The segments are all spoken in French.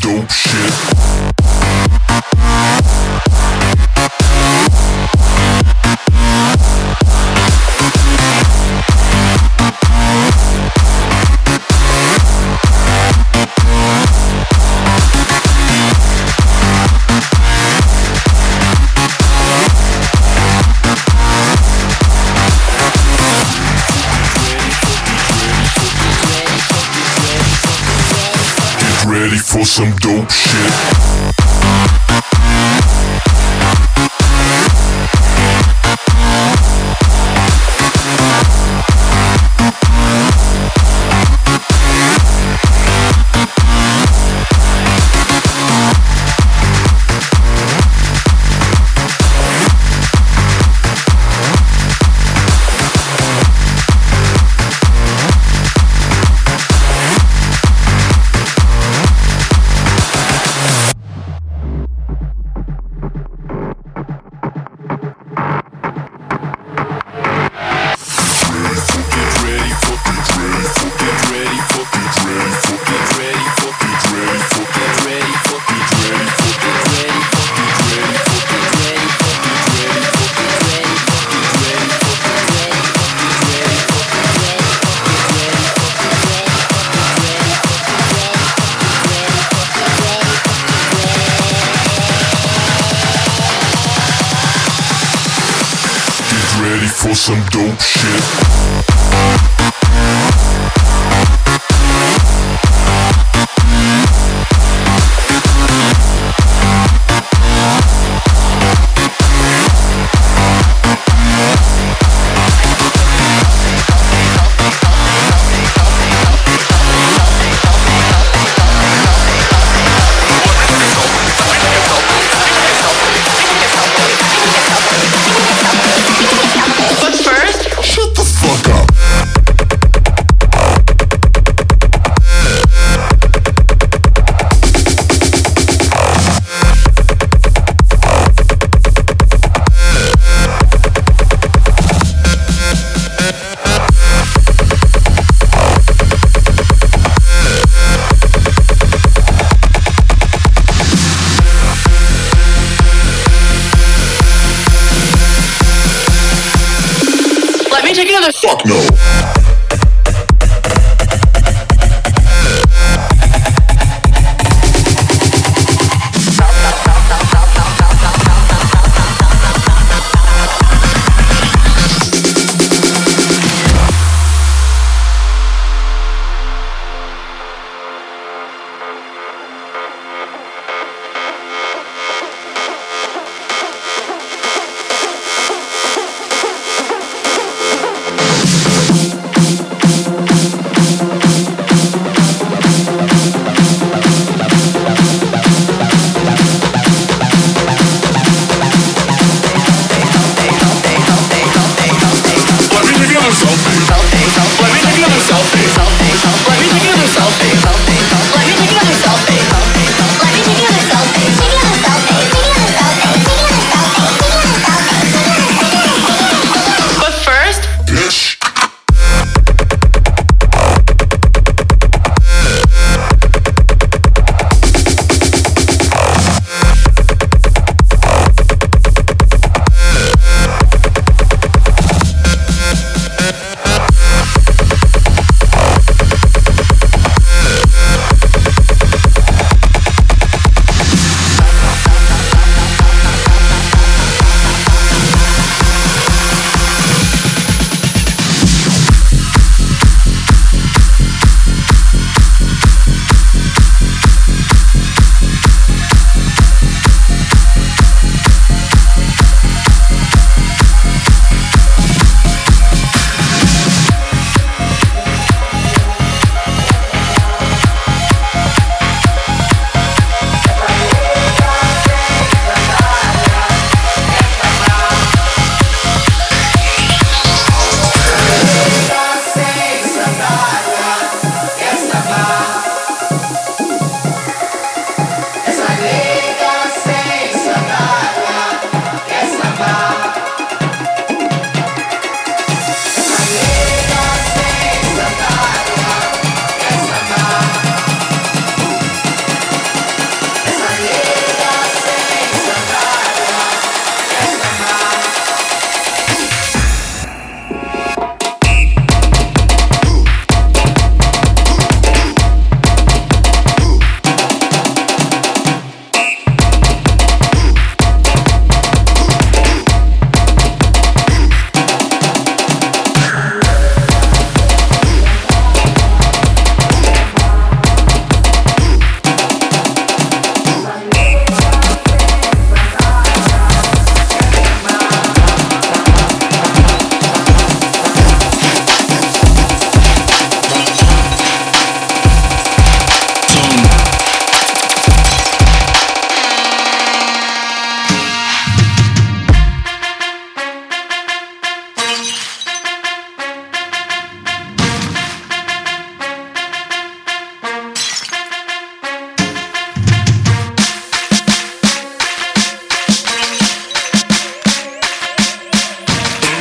dope shit. Some dope shit.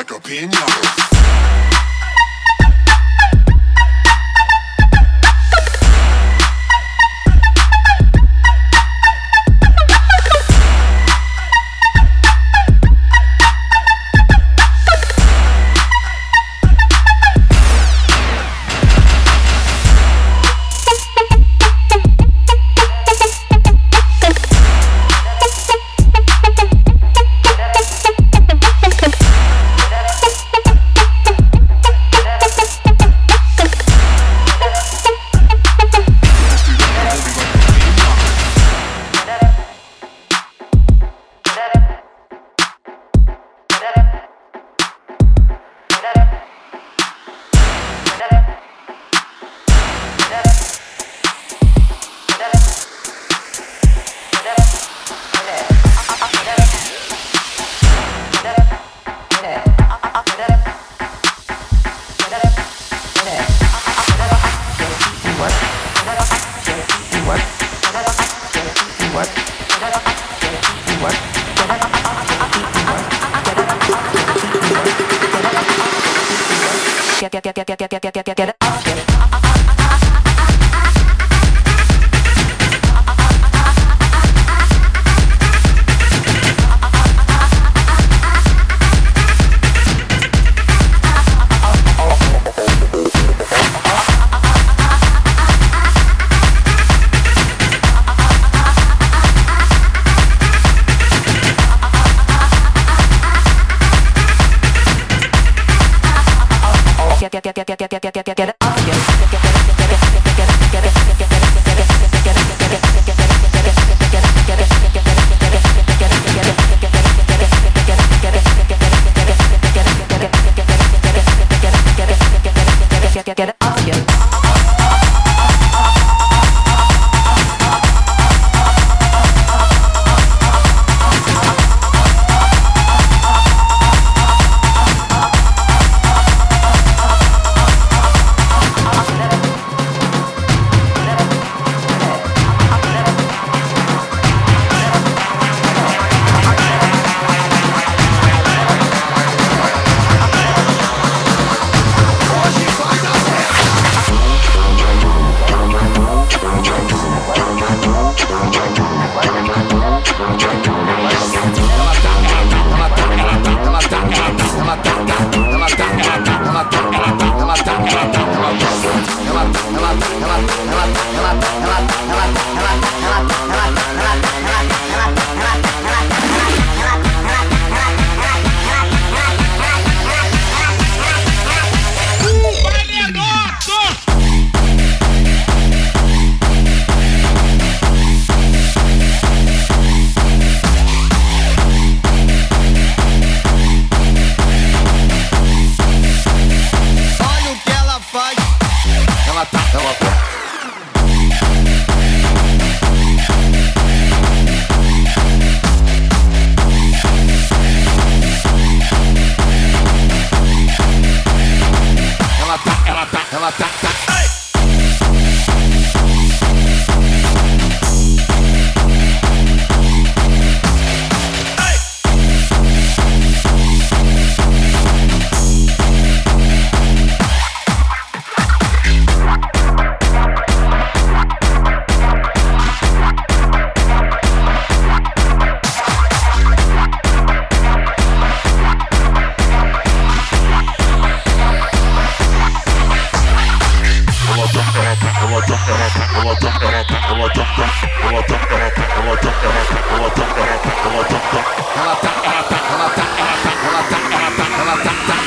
like a pinata.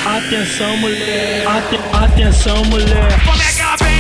Atenção mulher, atenção mulher. Ela?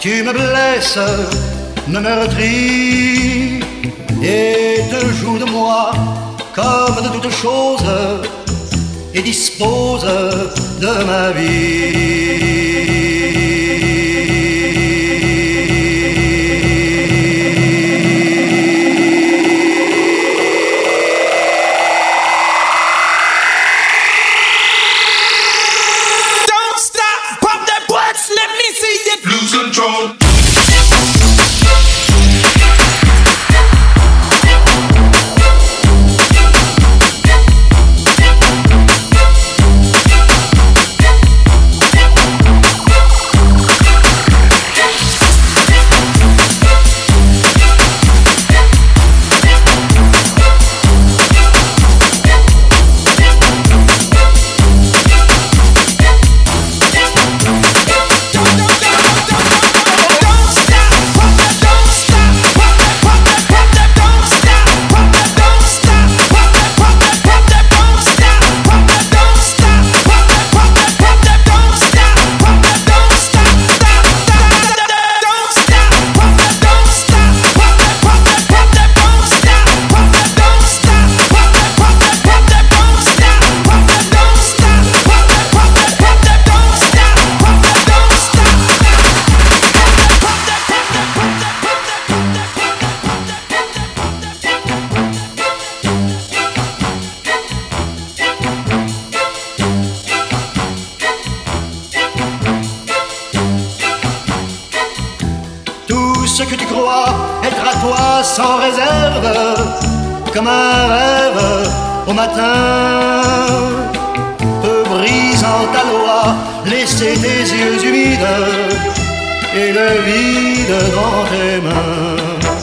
Tu me blesses, me meurtris et te joues de moi comme de toutes choses et dispose de ma vie. Vide dans tes mains.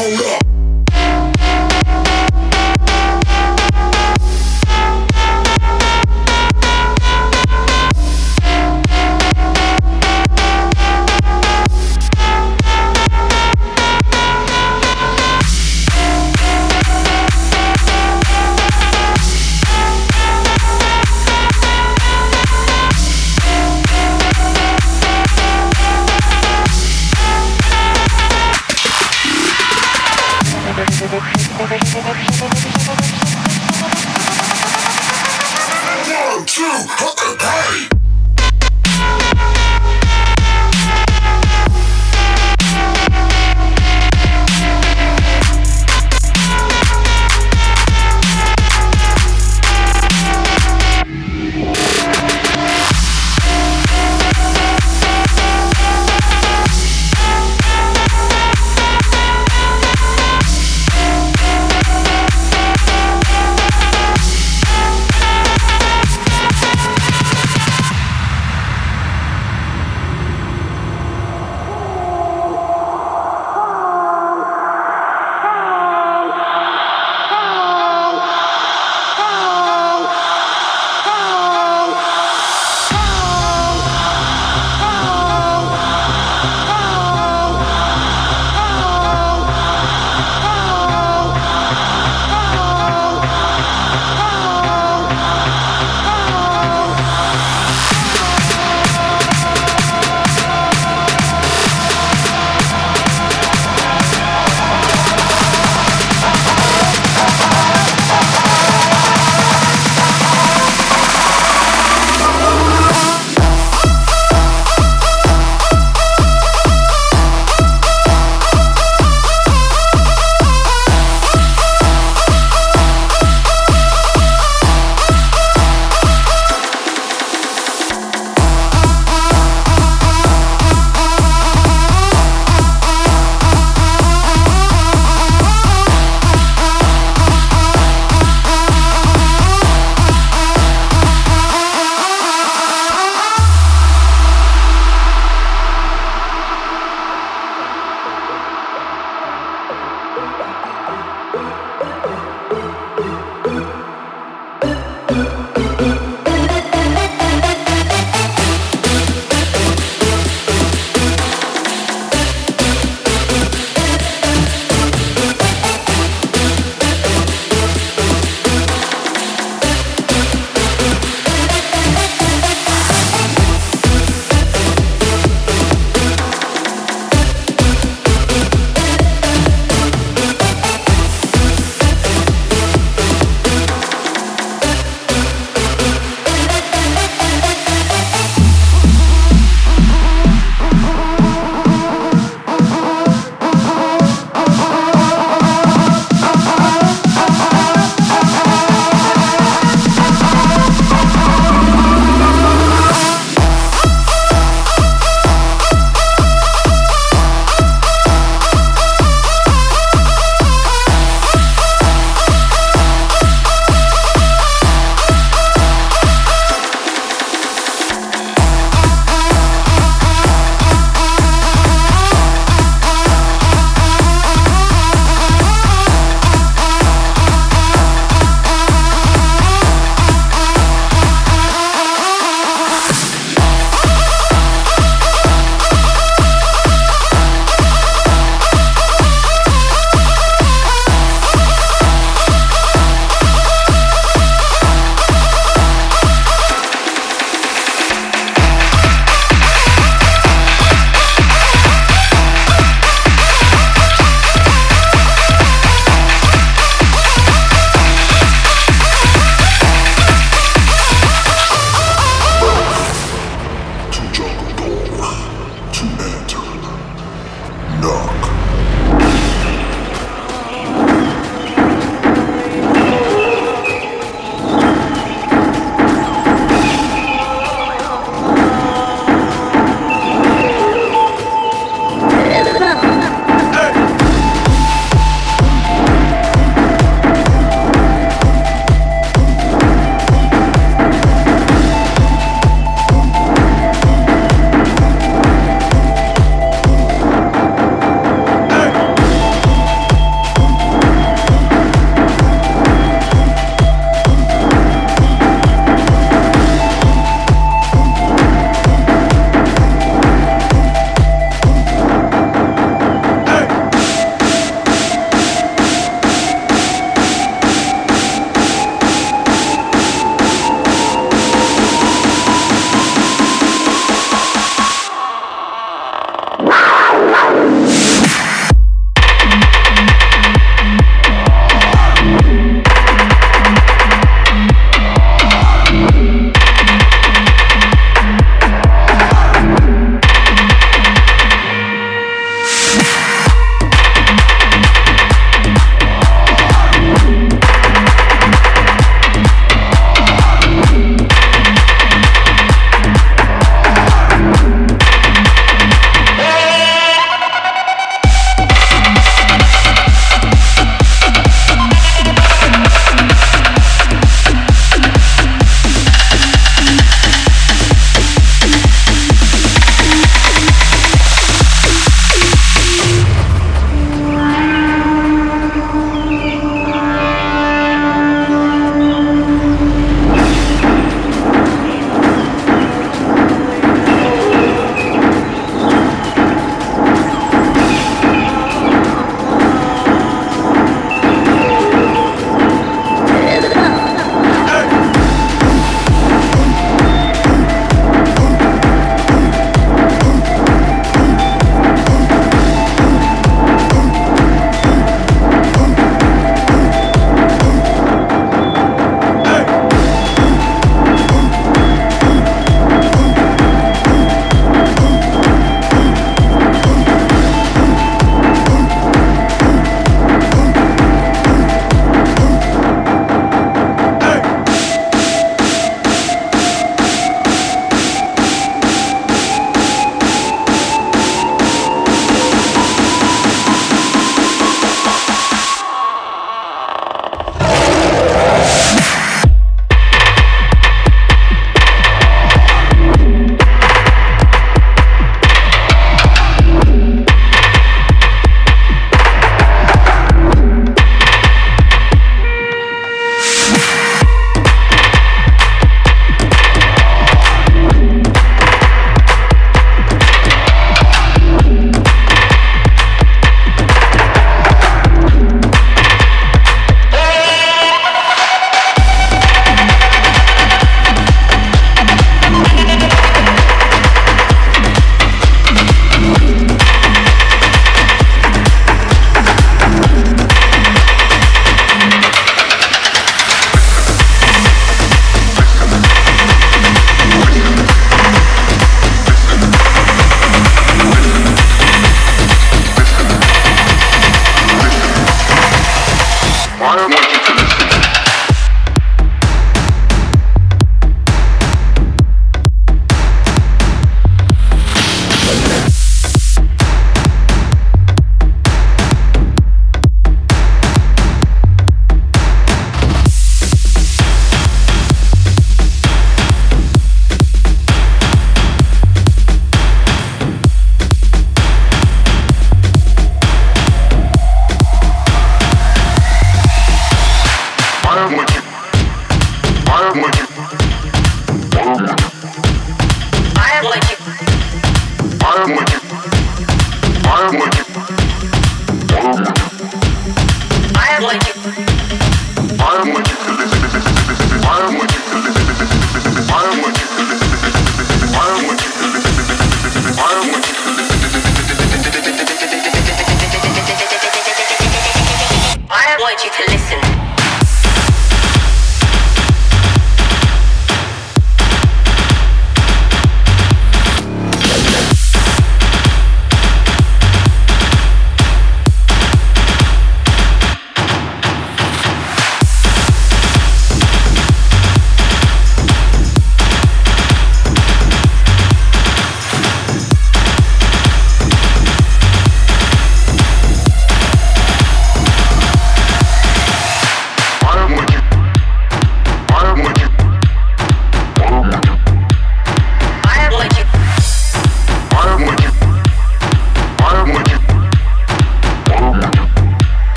Oh.